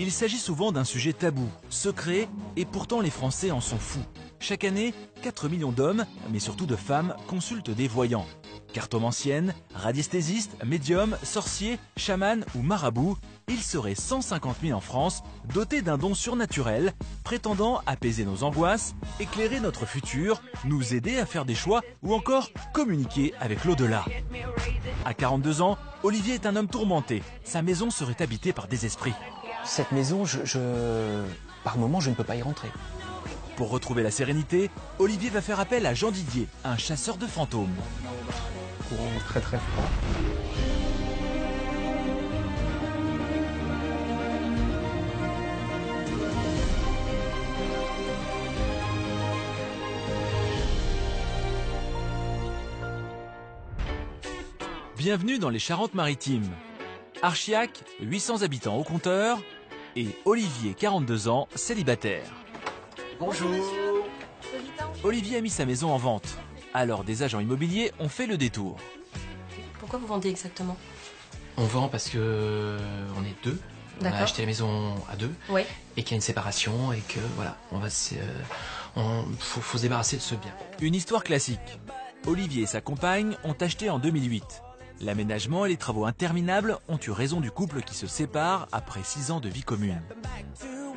Il s'agit souvent d'un sujet tabou, secret, et pourtant les Français en sont fous. Chaque année, 4 millions d'hommes, mais surtout de femmes, consultent des voyants. Cartomanciennes, radiesthésistes, médiums, sorciers, chamans ou marabouts, il serait 150 000 en France, dotés d'un don surnaturel, prétendant apaiser nos angoisses, éclairer notre futur, nous aider à faire des choix ou encore communiquer avec l'au-delà. À 42 ans, Olivier est un homme tourmenté. Sa maison serait habitée par des esprits. Cette maison, je, je- par moment, je ne peux pas y rentrer. Pour retrouver la sérénité, Olivier va faire appel à Jean Didier, un chasseur de fantômes. courant très très froid. Bienvenue dans les Charentes-Maritimes. Archiac, 800 habitants au compteur, et Olivier, 42 ans, célibataire. Bonjour. Olivier a mis sa maison en vente. Alors des agents immobiliers ont fait le détour. Pourquoi vous vendez exactement? On vend parce que euh, on est deux. On a acheté la maison à deux Oui. et qu'il y a une séparation et que voilà, on va se, euh, on, faut, faut se débarrasser de ce bien. Une histoire classique. Olivier et sa compagne ont acheté en 2008. L'aménagement et les travaux interminables ont eu raison du couple qui se sépare après 6 ans de vie commune. On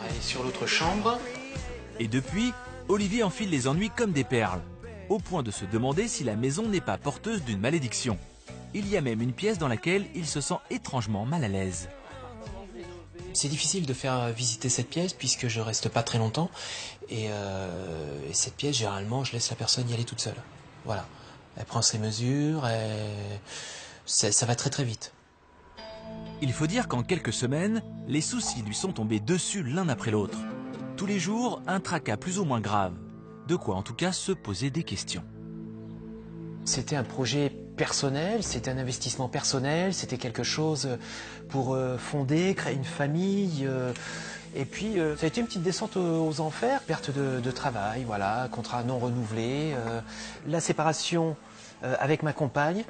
va aller sur l'autre chambre. Et depuis, Olivier enfile les ennuis comme des perles, au point de se demander si la maison n'est pas porteuse d'une malédiction. Il y a même une pièce dans laquelle il se sent étrangement mal à l'aise. C'est difficile de faire visiter cette pièce puisque je reste pas très longtemps et, euh, et cette pièce généralement je laisse la personne y aller toute seule. Voilà, elle prend ses mesures et ça, ça va très très vite. Il faut dire qu'en quelques semaines, les soucis lui sont tombés dessus l'un après l'autre. Tous les jours, un tracas plus ou moins grave. De quoi en tout cas se poser des questions. C'était un projet personnel, c'était un investissement personnel, c'était quelque chose pour euh, fonder, créer une famille. euh, et puis, euh, ça a été une petite descente aux, enfers, perte de, de travail, voilà, contrat non renouvelé, euh, la séparation euh, avec ma compagne.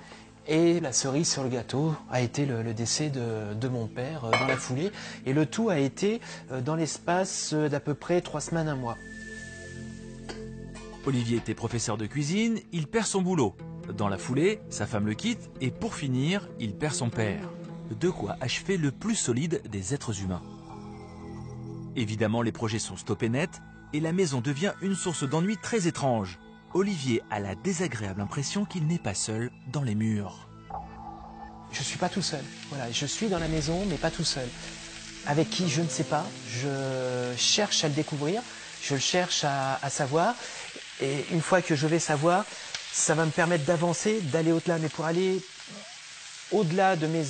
Et la cerise sur le gâteau a été le, décès de, mon père euh, dans la foulée. Et le tout a été euh, dans l'espace euh, d'à peu près trois semaines, un mois. Olivier était professeur de cuisine, il perd son boulot. Dans la foulée, sa femme le quitte et pour finir, il perd son père. De quoi achever le plus solide des êtres humains. Évidemment, les projets sont stoppés net et la maison devient une source d'ennui très étrange. Olivier a la désagréable impression qu'il n'est pas seul dans les murs. Je suis pas tout seul. Voilà, je suis dans la maison, mais pas tout seul. Avec qui, je ne sais pas. Je cherche à le découvrir. Je le cherche à, savoir. Et une fois que je vais savoir, ça va me permettre d'avancer, d'aller au-delà. Mais pour aller au-delà de mes,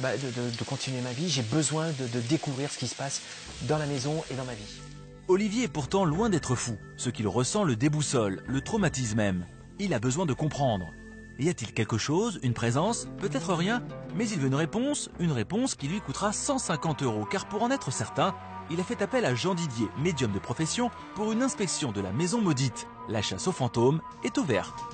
bah, de, continuer ma vie, j'ai besoin de découvrir ce qui se passe dans la maison et dans ma vie. Olivier est pourtant loin d'être fou. Ce qu'il ressent le déboussole, le traumatise même. Il a besoin de comprendre. Y a-t-il quelque chose, une présence Peut-être rien, mais il veut une réponse, une réponse qui lui coûtera 150 euros, car pour en être certain, il a fait appel à Jean Didier, médium de profession, pour une inspection de la maison maudite. La chasse aux fantômes est ouverte.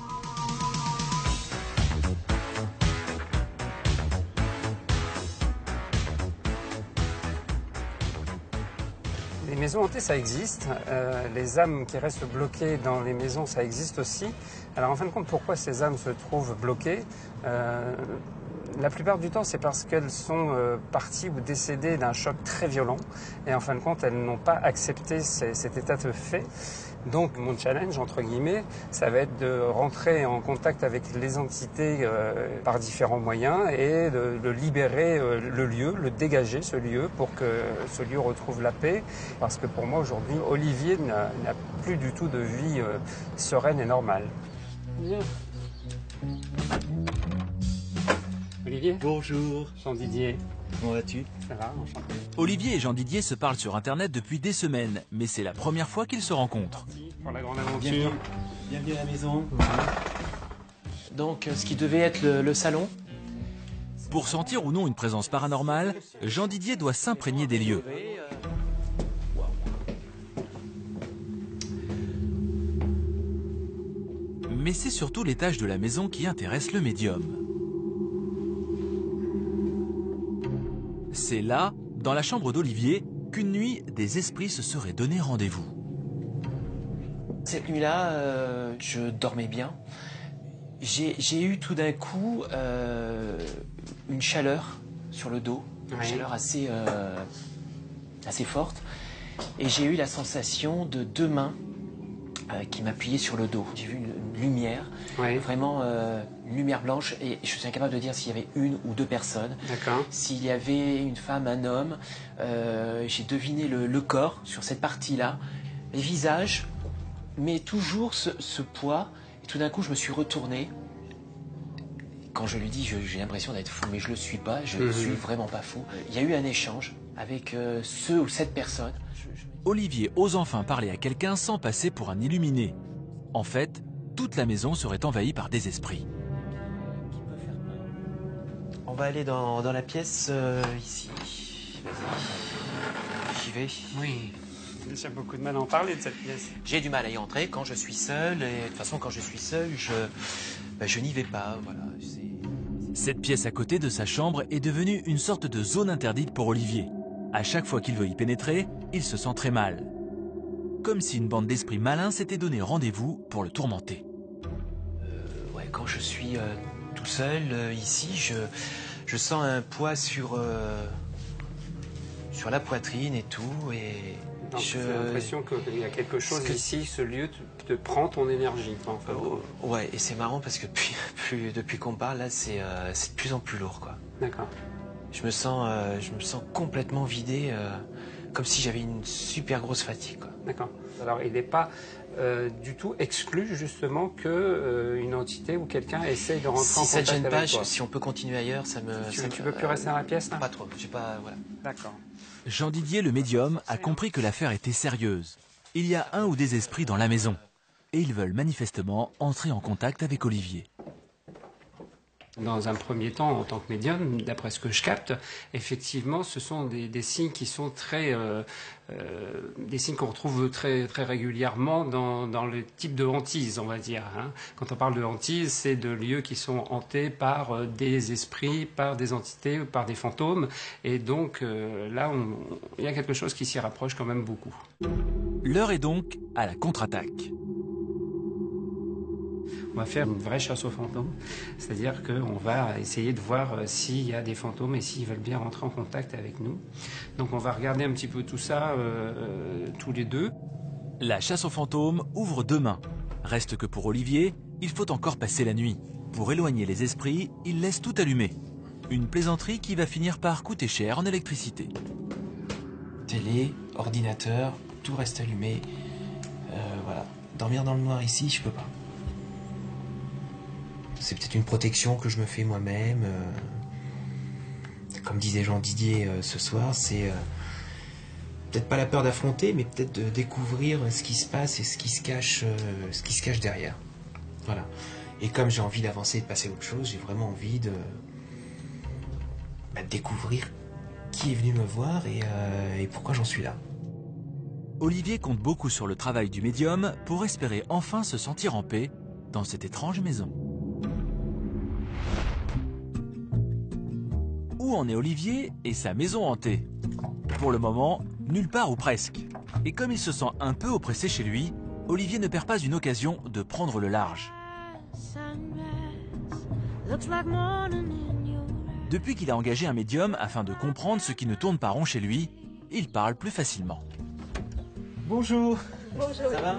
Maisons hantées, ça existe. Euh, les âmes qui restent bloquées dans les maisons, ça existe aussi. Alors en fin de compte, pourquoi ces âmes se trouvent bloquées? Euh, La plupart du temps, c'est parce qu'elles sont euh, parties ou décédées d'un choc très violent. Et en fin de compte, elles n'ont pas accepté cet état de fait. Donc mon challenge, entre guillemets, ça va être de rentrer en contact avec les entités euh, par différents moyens et de, de libérer euh, le lieu, le dégager ce lieu pour que ce lieu retrouve la paix. Parce que pour moi aujourd'hui, Olivier n'a plus du tout de vie euh, sereine et normale. Bien. Olivier? Bonjour, Jean Didier, comment vas-tu? Ça va, enchanté. Olivier et Jean Didier se parlent sur Internet depuis des semaines, mais c'est la première fois qu'ils se rencontrent. Pour la grande aventure. Bienvenue, bienvenue à la maison. Donc, euh, ce qui devait être le, le salon, Pour sentir ou non une présence paranormale, Jean Didier doit s'imprégner des lieux. Mais c'est surtout l'étage de la maison qui intéresse le médium. C'est là, Dans la chambre d'Olivier, qu'une nuit, des esprits se seraient donné rendez-vous. Cette nuit-là, euh, je dormais bien. J'ai eu tout d'un coup euh, une chaleur sur le dos, une Oui. chaleur assez, euh, assez forte. Et j'ai eu la sensation de deux mains euh, qui m'appuyaient sur le dos. J'ai vu une, une lumière, Oui, vraiment euh, lumière blanche, et je suis incapable de dire s'il y avait une ou deux personnes. d'accord. S'il y avait une femme, un homme, euh, j'ai deviné le, le corps sur cette partie-là, les visages, mais toujours ce, ce poids. Et tout d'un coup, je me suis retourné. Quand je lui dis, j'ai l'impression d'être fou, mais je le suis pas. Je ne Mhm. suis vraiment pas fou. Il y a eu un échange avec euh, ce ou cette personne. Olivier ose enfin parler à quelqu'un sans passer pour un illuminé. En fait, toute la maison serait envahie par des esprits. On va aller dans, dans la pièce euh, ici. Vas-y. J'y vais. Oui. J'ai beaucoup de mal à en parler de cette pièce. J'ai du mal à y entrer quand je suis seul. Et de toute façon, quand je suis seul, je, ben, je n'y vais pas. Voilà. Cette pièce à côté de sa chambre est devenue une sorte de zone interdite pour Olivier. À chaque fois qu'il veut y pénétrer, il se sent très mal. Comme si une bande d'esprits malins s'était donné rendez-vous pour le tourmenter. Ouais, quand je suis euh, tout seul euh, ici, je, je sens un poids sur, euh, sur la poitrine et tout. Et. J'ai l'impression qu'il y a quelque chose que- ici, ce lieu te, te prend ton énergie. quoi, en fait. Oh, ouais, et c'est marrant parce que depuis, plus- depuis qu'on parle, là, c'est euh, c'est de plus en plus lourd, quoi. D'accord. Je me sens, euh, je me sens complètement vidé, comme si j'avais une super grosse fatigue. D'accord. Alors, il n'est pas euh, du tout exclu, justement, que euh, une entité ou quelqu'un essaye de rentrer en Si ça ne contact gêne pas, avec je- toi. si on peut continuer ailleurs, ça me. Tu, ça tu me- peux plus rester dans la pièce, là Pas trop. J'ai pas, voilà. D'accord. Jean Didier, le médium, a compris que l'affaire était sérieuse. Il y a un ou des esprits dans la maison. Et ils veulent manifestement entrer en contact avec Olivier. Dans un premier temps, en tant que médium, d'après ce que je capte, effectivement, ce sont des, signes qui sont très, euh, euh, des signes qu'on retrouve très très régulièrement dans, dans le type de hantise, on va dire. hein. Quand on parle de hantise, c'est de lieux qui sont hantés par euh, des esprits, par des entités, par des fantômes, et donc là, il y a quelque chose qui s'y rapproche quand même beaucoup. L'heure est donc à la contre-attaque. On va faire une vraie chasse aux fantômes, c'est-à-dire qu'on va essayer de voir euh, s'il y a des fantômes et s'ils veulent bien rentrer en contact avec nous. Donc on va regarder un petit peu tout ça euh, euh, tous les deux. La chasse aux fantômes ouvre demain. Reste que pour Olivier, il faut encore passer la nuit. Pour éloigner les esprits, il laisse tout allumé. Une plaisanterie qui va finir par coûter cher en électricité. Télé, ordinateur, tout reste allumé. Euh, voilà. Dormir dans le noir ici, je peux pas. C'est peut-être une protection que je me fais moi-même. euh. Comme disait Jean Didier euh, ce soir, c'est euh, peut-être pas la peur d'affronter, mais peut-être de découvrir ce qui se passe et ce qui se cache, ce qui se cache derrière. Voilà. Et comme j'ai envie d'avancer et de passer à autre chose, j'ai vraiment envie de, bah, découvrir qui est venu me voir et pourquoi j'en suis là. Olivier compte beaucoup sur le travail du médium pour espérer enfin se sentir en paix dans cette étrange maison. Où en est Olivier et sa maison hantée Pour le moment, nulle part ou presque. Et comme il se sent un peu oppressé chez lui, Olivier ne perd pas une occasion de prendre le large. Depuis qu'il a engagé un médium afin de comprendre ce qui ne tourne pas rond chez lui, il parle plus facilement. Bonjour. Ça va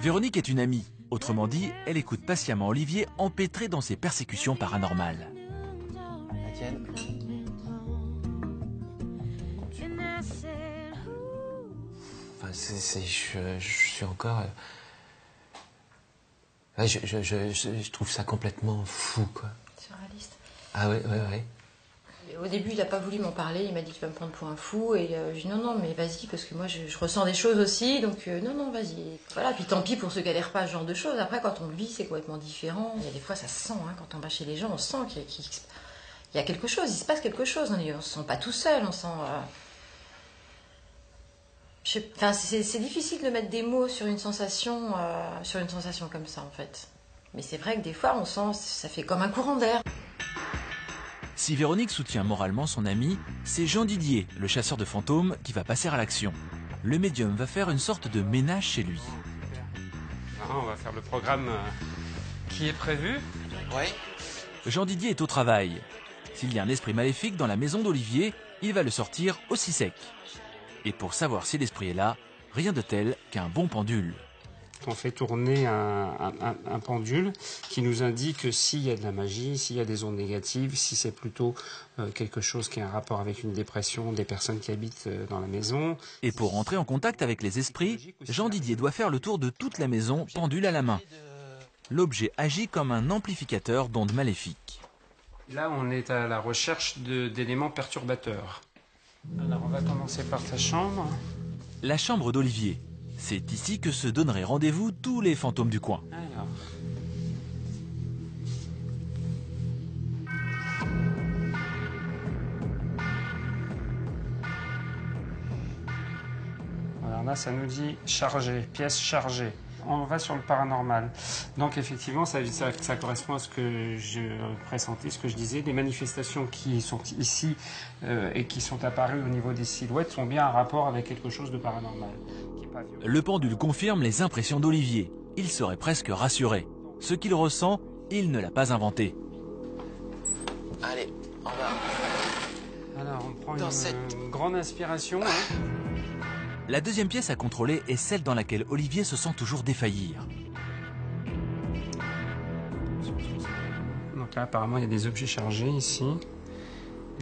Véronique est une amie. Autrement dit, elle écoute patiemment Olivier empêtré dans ses persécutions paranormales. Enfin, je, je suis encore. euh, ouais, je, je, je, je- je trouve ça complètement fou, quoi. Surréaliste. Ah ouais, ouais, ouais. Au début, il n'a pas voulu m'en parler. Il m'a dit Tu vas me prendre pour un fou. Et euh, je dis Non, non, mais vas-y, parce que moi, je, je ressens des choses aussi. Donc, euh, non, non, vas-y. Voilà, puis tant pis pour ceux qui adhèrent pas à ce genre de choses. Après, quand on le vit, c'est complètement différent. Il y a des fois, ça se sent. hein, quand on va chez les gens, on sent qu'il qu'il- il y a quelque chose. Il se passe quelque chose. On ne se sent pas tout seul. On sent. euh, Enfin, c'est difficile de mettre des mots sur une sensation, euh, sur une sensation comme ça, en fait. Mais c'est vrai que des fois, on sent, ça fait comme un courant d'air. Si Véronique soutient moralement son ami, c'est Jean Didier, le chasseur de fantômes, qui va passer à l'action. Le médium va faire une sorte de ménage chez lui. Ah, on va faire le programme euh, qui est prévu. Oui. Jean Didier est au travail. S'il y a un esprit maléfique dans la maison d'Olivier, il va le sortir aussi sec. Et pour savoir si l'esprit est là, rien de tel qu'un bon pendule. On fait tourner un, un- un pendule qui nous indique s'il y a de la magie, s'il y a des ondes négatives, si c'est plutôt euh, quelque chose qui a un rapport avec une dépression des personnes qui habitent euh, dans la maison. Et pour rentrer en contact avec les esprits, Jean Didier doit faire le tour de toute la maison pendule à la main. L'objet agit comme un amplificateur d'ondes maléfiques. Là, on est à la recherche d'éléments perturbateurs. Alors, on va commencer par ta chambre. La chambre d'Olivier. C'est ici que se donneraient rendez-vous tous les fantômes du coin. Alors. Alors là, ça nous dit chargé, pièce chargée. On va sur le paranormal. Donc effectivement, ça, ça- ça correspond à ce que je pressentais, ce que je disais. Les manifestations qui sont ici euh, et qui sont apparues au niveau des silhouettes sont bien en rapport avec quelque chose de paranormal. Le pendule confirme les impressions d'Olivier. Il serait presque rassuré. Ce qu'il ressent, il ne l'a pas inventé. Allez, on va. Alors, on prend Dans une, cette- une grande inspiration. hein. La deuxième pièce à contrôler est celle dans laquelle Olivier se sent toujours défaillir. Donc là, apparemment, il y a des objets chargés ici.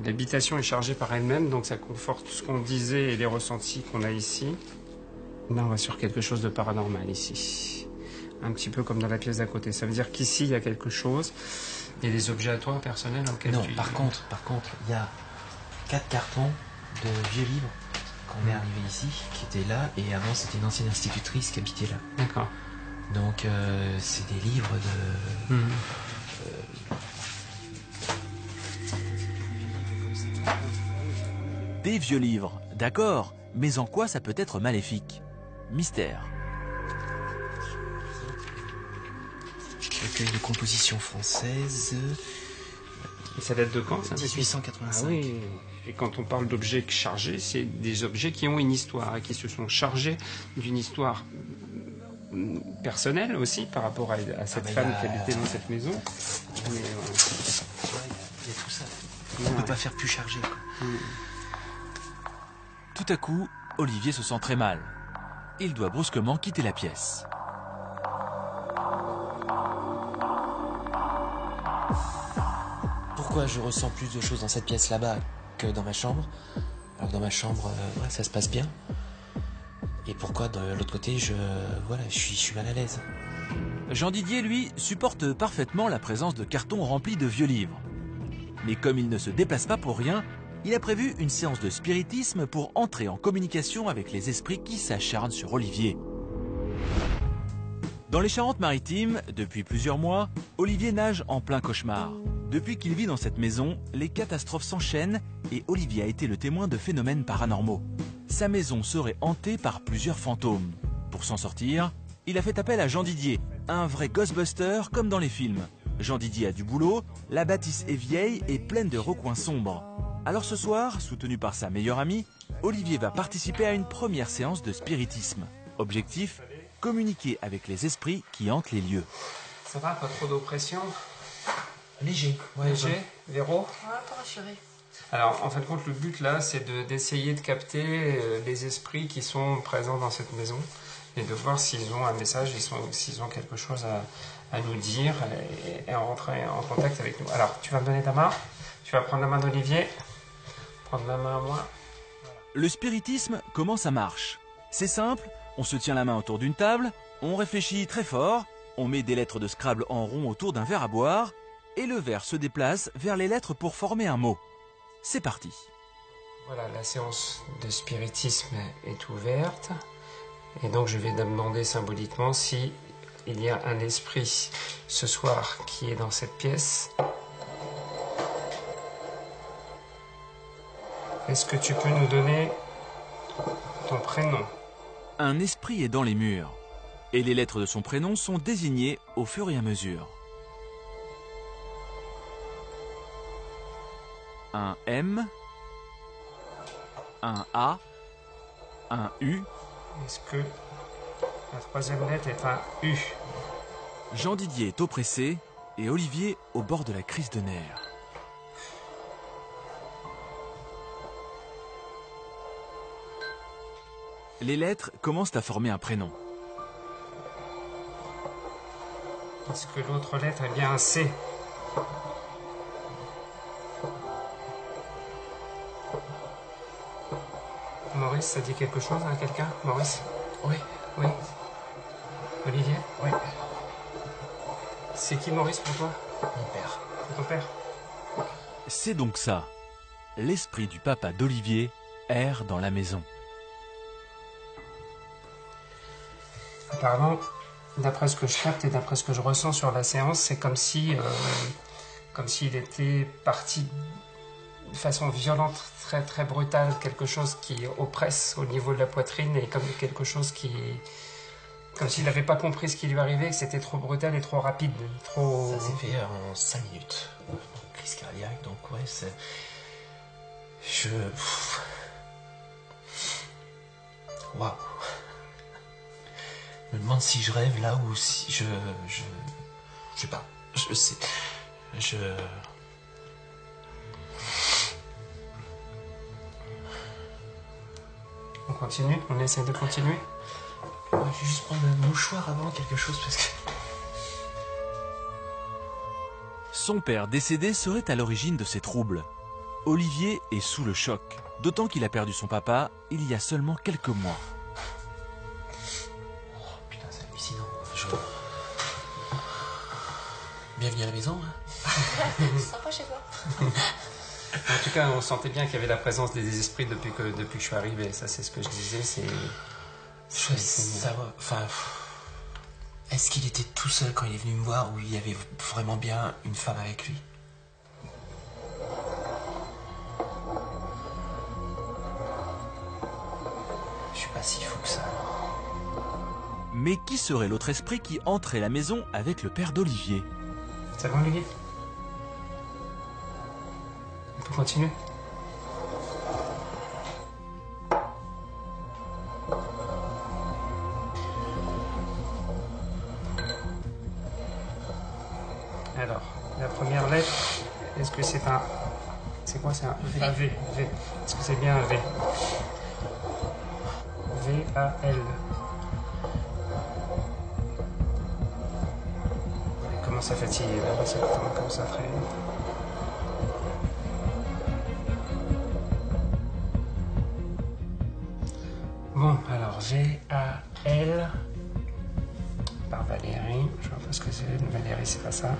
L'habitation est chargée par elle-même, donc ça conforte ce qu'on disait et les ressentis qu'on a ici. Là, on va sur quelque chose de paranormal ici. Un petit peu comme dans la pièce d'à côté. Ça veut dire qu'ici, il y a quelque chose. Il y a des objets à toi personnels auxquels Non, tu- par contre, par contre, il y a quatre cartons de vieux livres quand on est arrivé ici, qui étaient là, et avant c'était une ancienne institutrice qui habitait là. D'accord. Donc euh, c'est des livres de. Mhm. Des vieux livres, d'accord, mais en quoi ça peut être maléfique? Mystère. recueil de composition française, Et ça date de quand ça? 1885. Ah oui. Et quand on parle d'objets chargés, c'est des objets qui ont une histoire et qui se sont chargés d'une histoire mm, personnelle aussi par rapport à, à cette bah, femme a- qui habitait dans cette maison. Mais, euh, il y a tout ça. On Ouais. peut pas faire plus chargé. quoi. Tout à coup, Olivier se sent très mal. Il doit brusquement quitter la pièce. Pourquoi je ressens plus de choses dans cette pièce là-bas? Que dans ma chambre Alors dans ma chambre, euh, ça se passe bien. Et pourquoi de l'autre côté, je, voilà, je suis, je suis mal à l'aise Jean Didier, lui, supporte parfaitement la présence de cartons remplis de vieux livres. Mais comme il ne se déplace pas pour rien, il a prévu une séance de spiritisme pour entrer en communication avec les esprits qui s'acharnent sur Olivier. Dans les Charentes-Maritimes, depuis plusieurs mois, Olivier nage en plein cauchemar. Depuis qu'il vit dans cette maison, les catastrophes s'enchaînent et Olivier a été le témoin de phénomènes paranormaux. Sa maison serait hantée par plusieurs fantômes. Pour s'en sortir, il a fait appel à Jean Didier, un vrai Ghostbuster comme dans les films. Jean Didier a du boulot, la bâtisse est vieille et pleine de recoins sombres. Alors ce soir, soutenu par sa meilleure amie, Olivier va participer à une première séance de spiritisme. Objectif communiquer avec les esprits qui hantent les lieux. Ça va, pas trop d'oppression? Léger. Ouais, Léger Véro On va pas rassurer. Alors, en fin de compte, le but là, c'est de- d'essayer de, capter euh, les esprits qui sont présents dans cette maison et de voir s'ils ont un message, s'ils ont quelque chose à, à nous dire et, et rentrer en contact avec nous. Alors, tu vas me donner ta main, tu vas prendre la main d'Olivier, prendre ma main à moi. Le spiritisme, comment ça marche? C'est simple, on se tient la main autour d'une table, on réfléchit très fort, on met des lettres de Scrabble en rond autour d'un verre à boire, et le verre se déplace vers les lettres pour former un mot. C'est parti. Voilà, la séance de spiritisme est ouverte. Et donc, je vais demander symboliquement si il y a un esprit ce soir qui est dans cette pièce. Est-ce que tu peux nous donner ton prénom? Un esprit est dans les murs, et les lettres de son prénom sont désignées au fur et à mesure. Un M, un A, un U. Est-ce que la troisième lettre est un U? Jean Didier est oppressé et Olivier au bord de la crise de nerfs. Les lettres commencent à former un prénom. Est-ce que l'autre lettre est bien un C? Maurice, ça dit quelque chose à quelqu'un Maurice? Oui, Oui. Olivier? Oui, C'est qui Maurice pour toi? Mon père. C'est ton père? C'est donc ça. L'esprit du papa d'Olivier erre dans la maison. Apparemment, d'après ce que je capte et d'après ce que je ressens sur la séance, c'est comme si, euh, comme s'il était parti de façon violente, très très brutale, quelque chose qui oppresse au niveau de la poitrine et comme quelque chose qui, comme s'il n'avait pas compris ce qui lui arrivait, que c'était trop brutal et trop rapide, trop. Ça s'est fait en 5 minutes. Crise cardiaque, donc ouais, c'est. Je. Waouh. Je me demande si je rêve là ou si je. Je. Je sais pas. Je sais. Je. Continue, on essaie de continuer. Je vais juste prendre un mouchoir avant quelque chose parce que. Son père décédé serait à l'origine de ces troubles. Olivier est sous le choc, d'autant qu'il a perdu son papa il y a seulement quelques mois. Oh putain, c'est hallucinant. Je... Bienvenue à la maison. Hein. Sympa chez toi. En tout cas, on sentait bien qu'il y avait la présence des esprits depuis que, depuis que je suis arrivé. Ça, c'est ce que je disais. C'est. Je veux savoir. Enfin. Est-ce qu'il était tout seul quand il est venu me voir ou il y avait vraiment bien une femme avec lui? Je suis pas si fou que ça. Mais qui serait l'autre esprit qui entrait la maison avec le père d'Olivier? C'est bon, Olivier? On peut continuer G-A-L par Valérie. Je vois pas ce que c'est. Valérie, c'est pas ça.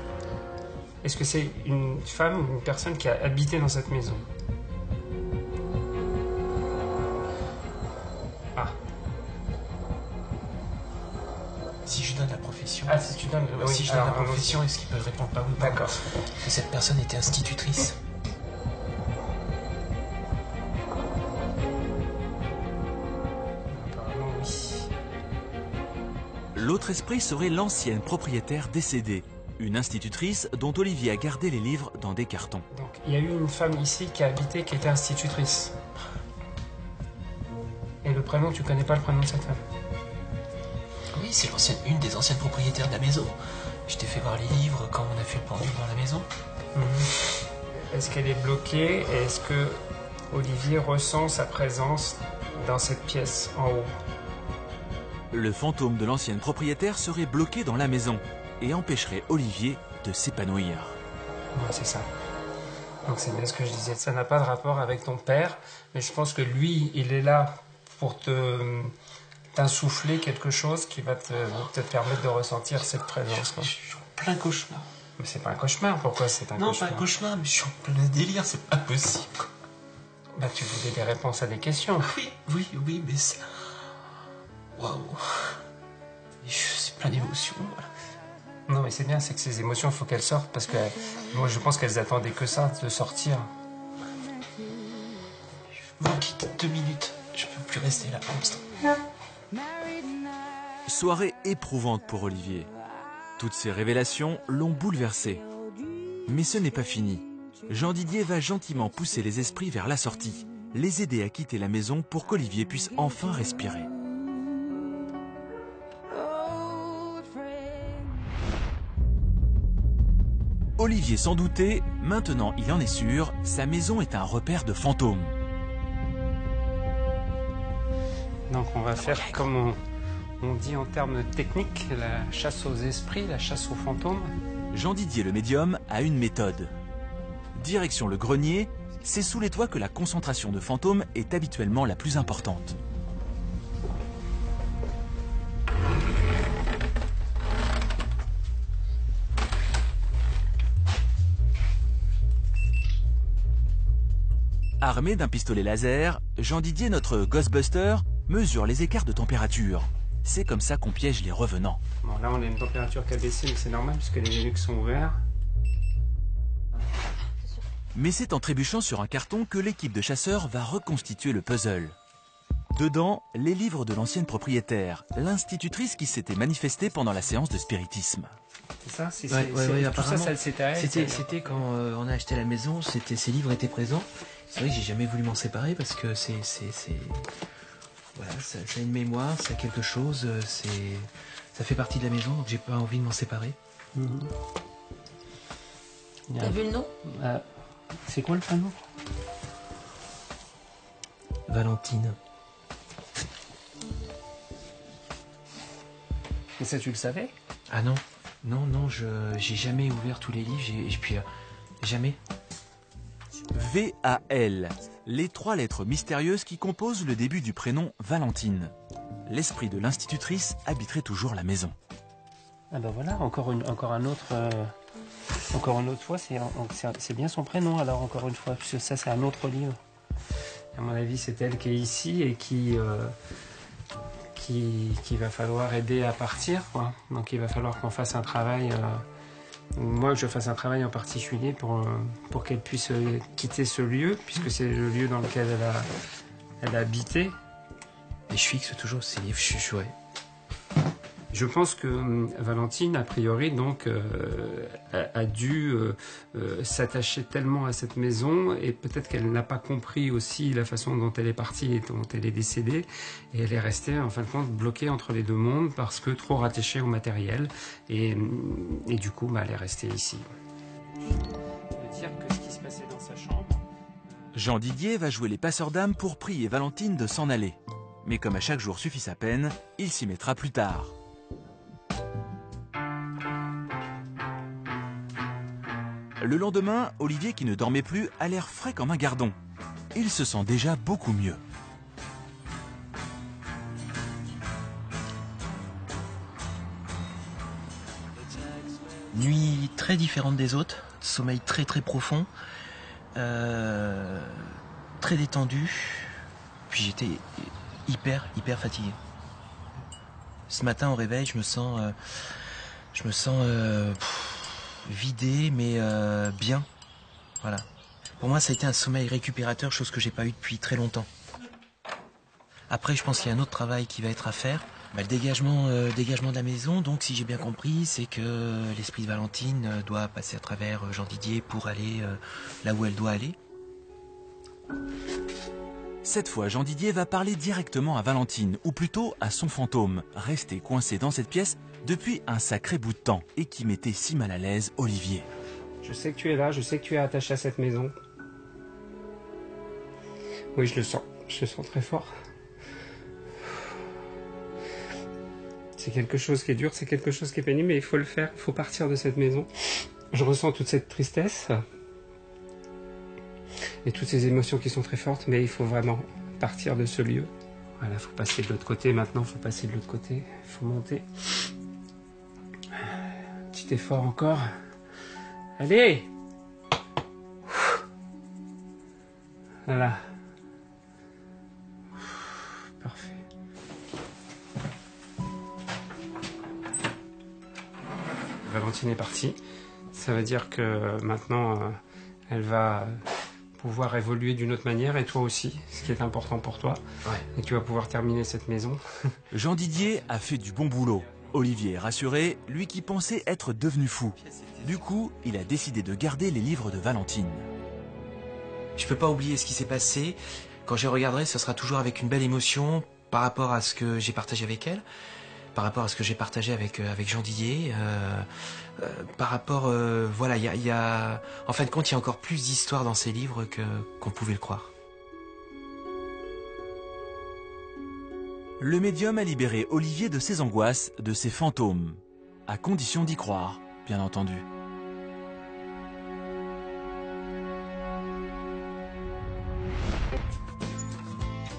Est-ce que c'est une femme ou une personne qui a habité dans cette maison? Ah, Si je donne la profession. ah si tu donnes. Oui, si je donne alors, la profession, est-ce qu'il peut répondre pas oui D'accord. Que cette personne était institutrice. L'autre esprit serait l'ancienne propriétaire décédée, une institutrice dont Olivier a gardé les livres dans des cartons. Donc, il y a eu une femme ici qui a habité, qui était institutrice. Et le prénom, tu connais pas le prénom de cette femme? Oui, c'est l'ancienne, une des anciennes propriétaires de la maison. Je t'ai fait voir les livres quand on a fait le pendule dans la maison. Mhm. Est-ce qu'elle est bloquée? Et est-ce que Olivier ressent sa présence dans cette pièce en haut? Le fantôme de l'ancienne propriétaire serait bloqué dans la maison et empêcherait Olivier de s'épanouir. Ouais, c'est ça. Donc c'est bien ce que je disais. Ça n'a pas de rapport avec ton père, mais je pense que lui, il est là pour te t'insuffler quelque chose qui va te, te permettre de ressentir cette présence. quoi. Je suis en plein cauchemar. Mais c'est pas un cauchemar. Pourquoi c'est un non, cauchemar pas un cauchemar, mais je suis en plein délire, c'est pas possible. Bah tu voulais des réponses à des questions. Oui, oui, oui, mais c'est. Waouh. Je- C'est plein d'émotions, voilà. Non mais c'est bien, c'est que ces émotions, faut qu'elles sortent parce que moi je pense qu'elles attendaient que ça, de sortir. Je vous quitte deux minutes. Je peux plus rester là pour l'instant. Soirée éprouvante pour Olivier. Toutes ces révélations l'ont bouleversé. Mais ce n'est pas fini. Jean Didier va gentiment pousser les esprits vers la sortie, les aider à quitter la maison pour qu'Olivier puisse enfin respirer. Olivier s'en doutait, maintenant il en est sûr, sa maison est un repère de fantômes. Donc on va faire comme on, on dit en termes techniques, la chasse aux esprits, la chasse aux fantômes. Jean Didier le médium a une méthode. Direction le grenier, c'est sous les toits que la concentration de fantômes est habituellement la plus importante. Armé d'un pistolet laser, Jean Didier, notre Ghostbuster, mesure les écarts de température. C'est comme ça qu'on piège les revenants. Bon là on a une température qui a baissé mais c'est normal puisque les Linux sont ouverts. Mais c'est en trébuchant sur un carton que l'équipe de chasseurs va reconstituer le puzzle. Dedans, les livres de l'ancienne propriétaire, l'institutrice qui s'était manifestée pendant la séance de spiritisme. C'est ça c'est, Ouais, ouais, ouais, Tout ça, c'était ça. quand euh, on a acheté la maison, c'était, ces livres étaient présents. C'est vrai que j'ai jamais voulu m'en séparer parce que c'est, c'est, c'est, voilà, ça, ça a une mémoire, ça a quelque chose, euh, c'est, ça fait partie de la maison, donc j'ai pas envie de m'en séparer. Mhm. A T'as vu le nom? Ah, c'est quoi le panneau Valentine. Et ça tu le savais? Ah non, non, non, je, j'ai jamais ouvert tous les livres, j'ai, puis euh, jamais. V-A-L, les trois lettres mystérieuses qui composent le début du prénom Valentine. L'esprit de l'institutrice habiterait toujours la maison. Ah bah voilà, encore, une, encore un autre... euh, encore une autre fois, c'est, bien son prénom alors encore une fois, puisque ça c'est un autre livre. À mon avis c'est elle qui est ici et qui... euh, qui, qui va falloir aider à partir. Donc il va falloir qu'on fasse un travail, euh, moi je fasse un travail en particulier pour, euh, qu'elle puisse euh, quitter ce lieu, puisque c'est le lieu dans lequel elle a, habité. Et je fixe toujours ces livres, je. Je pense que hum, Valentine, a priori, donc, euh, a, a dû euh, euh, s'attacher tellement à cette maison et peut-être qu'elle n'a pas compris aussi la façon dont elle est partie et dont elle est décédée. Et elle est restée, en fin de compte, bloquée entre les deux mondes parce que trop rattachée au matériel. Et, et du coup, bah, elle est restée ici. De dire que ce qui se passait dans sa chambre. Jean Didier va jouer les passeurs d'âme pour prier Valentine de s'en aller. Mais comme à chaque jour suffit sa peine, il s'y mettra plus tard. Le lendemain, Olivier, qui ne dormait plus, a l'air frais comme un gardon. Il se sent déjà beaucoup mieux. Nuit très différente des autres, sommeil très très profond, euh, très détendu, puis j'étais hyper hyper fatigué. Ce matin au réveil, je me sens, euh, je me sens euh, vidé, mais euh, bien. Voilà. Pour moi, ça a été un sommeil récupérateur, chose que j'ai pas eu depuis très longtemps. Après, je pense qu'il y a un autre travail qui va être à faire. Bah, le dégagement, euh, dégagement de la maison, donc si j'ai bien compris, c'est que l'esprit de Valentine euh, doit passer à travers euh, Jean Didier pour aller euh, là où elle doit aller. Cette fois, Jean Didier va parler directement à Valentine, ou plutôt à son fantôme, resté coincé dans cette pièce depuis un sacré bout de temps, et qui mettait si mal à l'aise Olivier. Je sais que tu es là, je sais que tu es attaché à cette maison. Oui, je le sens. Je le sens très fort. C'est quelque chose qui est dur, c'est quelque chose qui est pénible, mais il faut le faire, il faut partir de cette maison. Je ressens toute cette tristesse et toutes ces émotions qui sont très fortes, mais il faut vraiment partir de ce lieu. Voilà, il faut passer de l'autre côté maintenant, il faut passer de l'autre côté, faut monter. Petit effort encore. Allez Voilà. Parfait. Valentine est partie. Ça veut dire que maintenant, euh, elle va pouvoir évoluer d'une autre manière et toi aussi, ce qui est important pour toi. Ouais. Et tu vas pouvoir terminer cette maison. Jean Didier a fait du bon boulot. Olivier est rassuré, lui qui pensait être devenu fou. Du coup, il a décidé de garder les livres de Valentine. Je peux pas oublier ce qui s'est passé. Quand je regarderai, ce sera toujours avec une belle émotion par rapport à ce que j'ai partagé avec elle, par rapport à ce que j'ai partagé avec euh, avec Jean Dillet, euh, euh, par rapport, euh, voilà, il y a, y en fin de compte, il y a encore plus d'histoires dans ces livres que qu'on pouvait le croire. Le médium a libéré Olivier de ses angoisses, de ses fantômes. À condition d'y croire, bien entendu.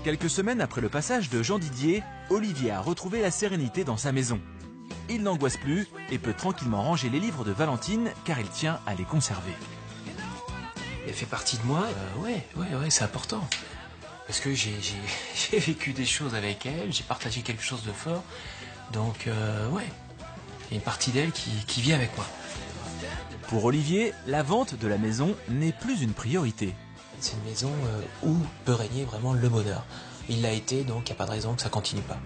Quelques semaines après le passage de Jean Didier, Olivier a retrouvé la sérénité dans sa maison. Il n'angoisse plus et peut tranquillement ranger les livres de Valentine car il tient à les conserver. Elle fait partie de moi. Euh, ouais, ouais, ouais, c'est important. Parce que j'ai vécu des choses avec elle, j'ai partagé quelque chose de fort. Donc, euh, ouais, il y a une partie d'elle qui, qui vit avec moi. Pour Olivier, la vente de la maison n'est plus une priorité. C'est une maison euh, où peut régner vraiment le bonheur. Il l'a été, donc il n'y a pas de raison que ça continue pas.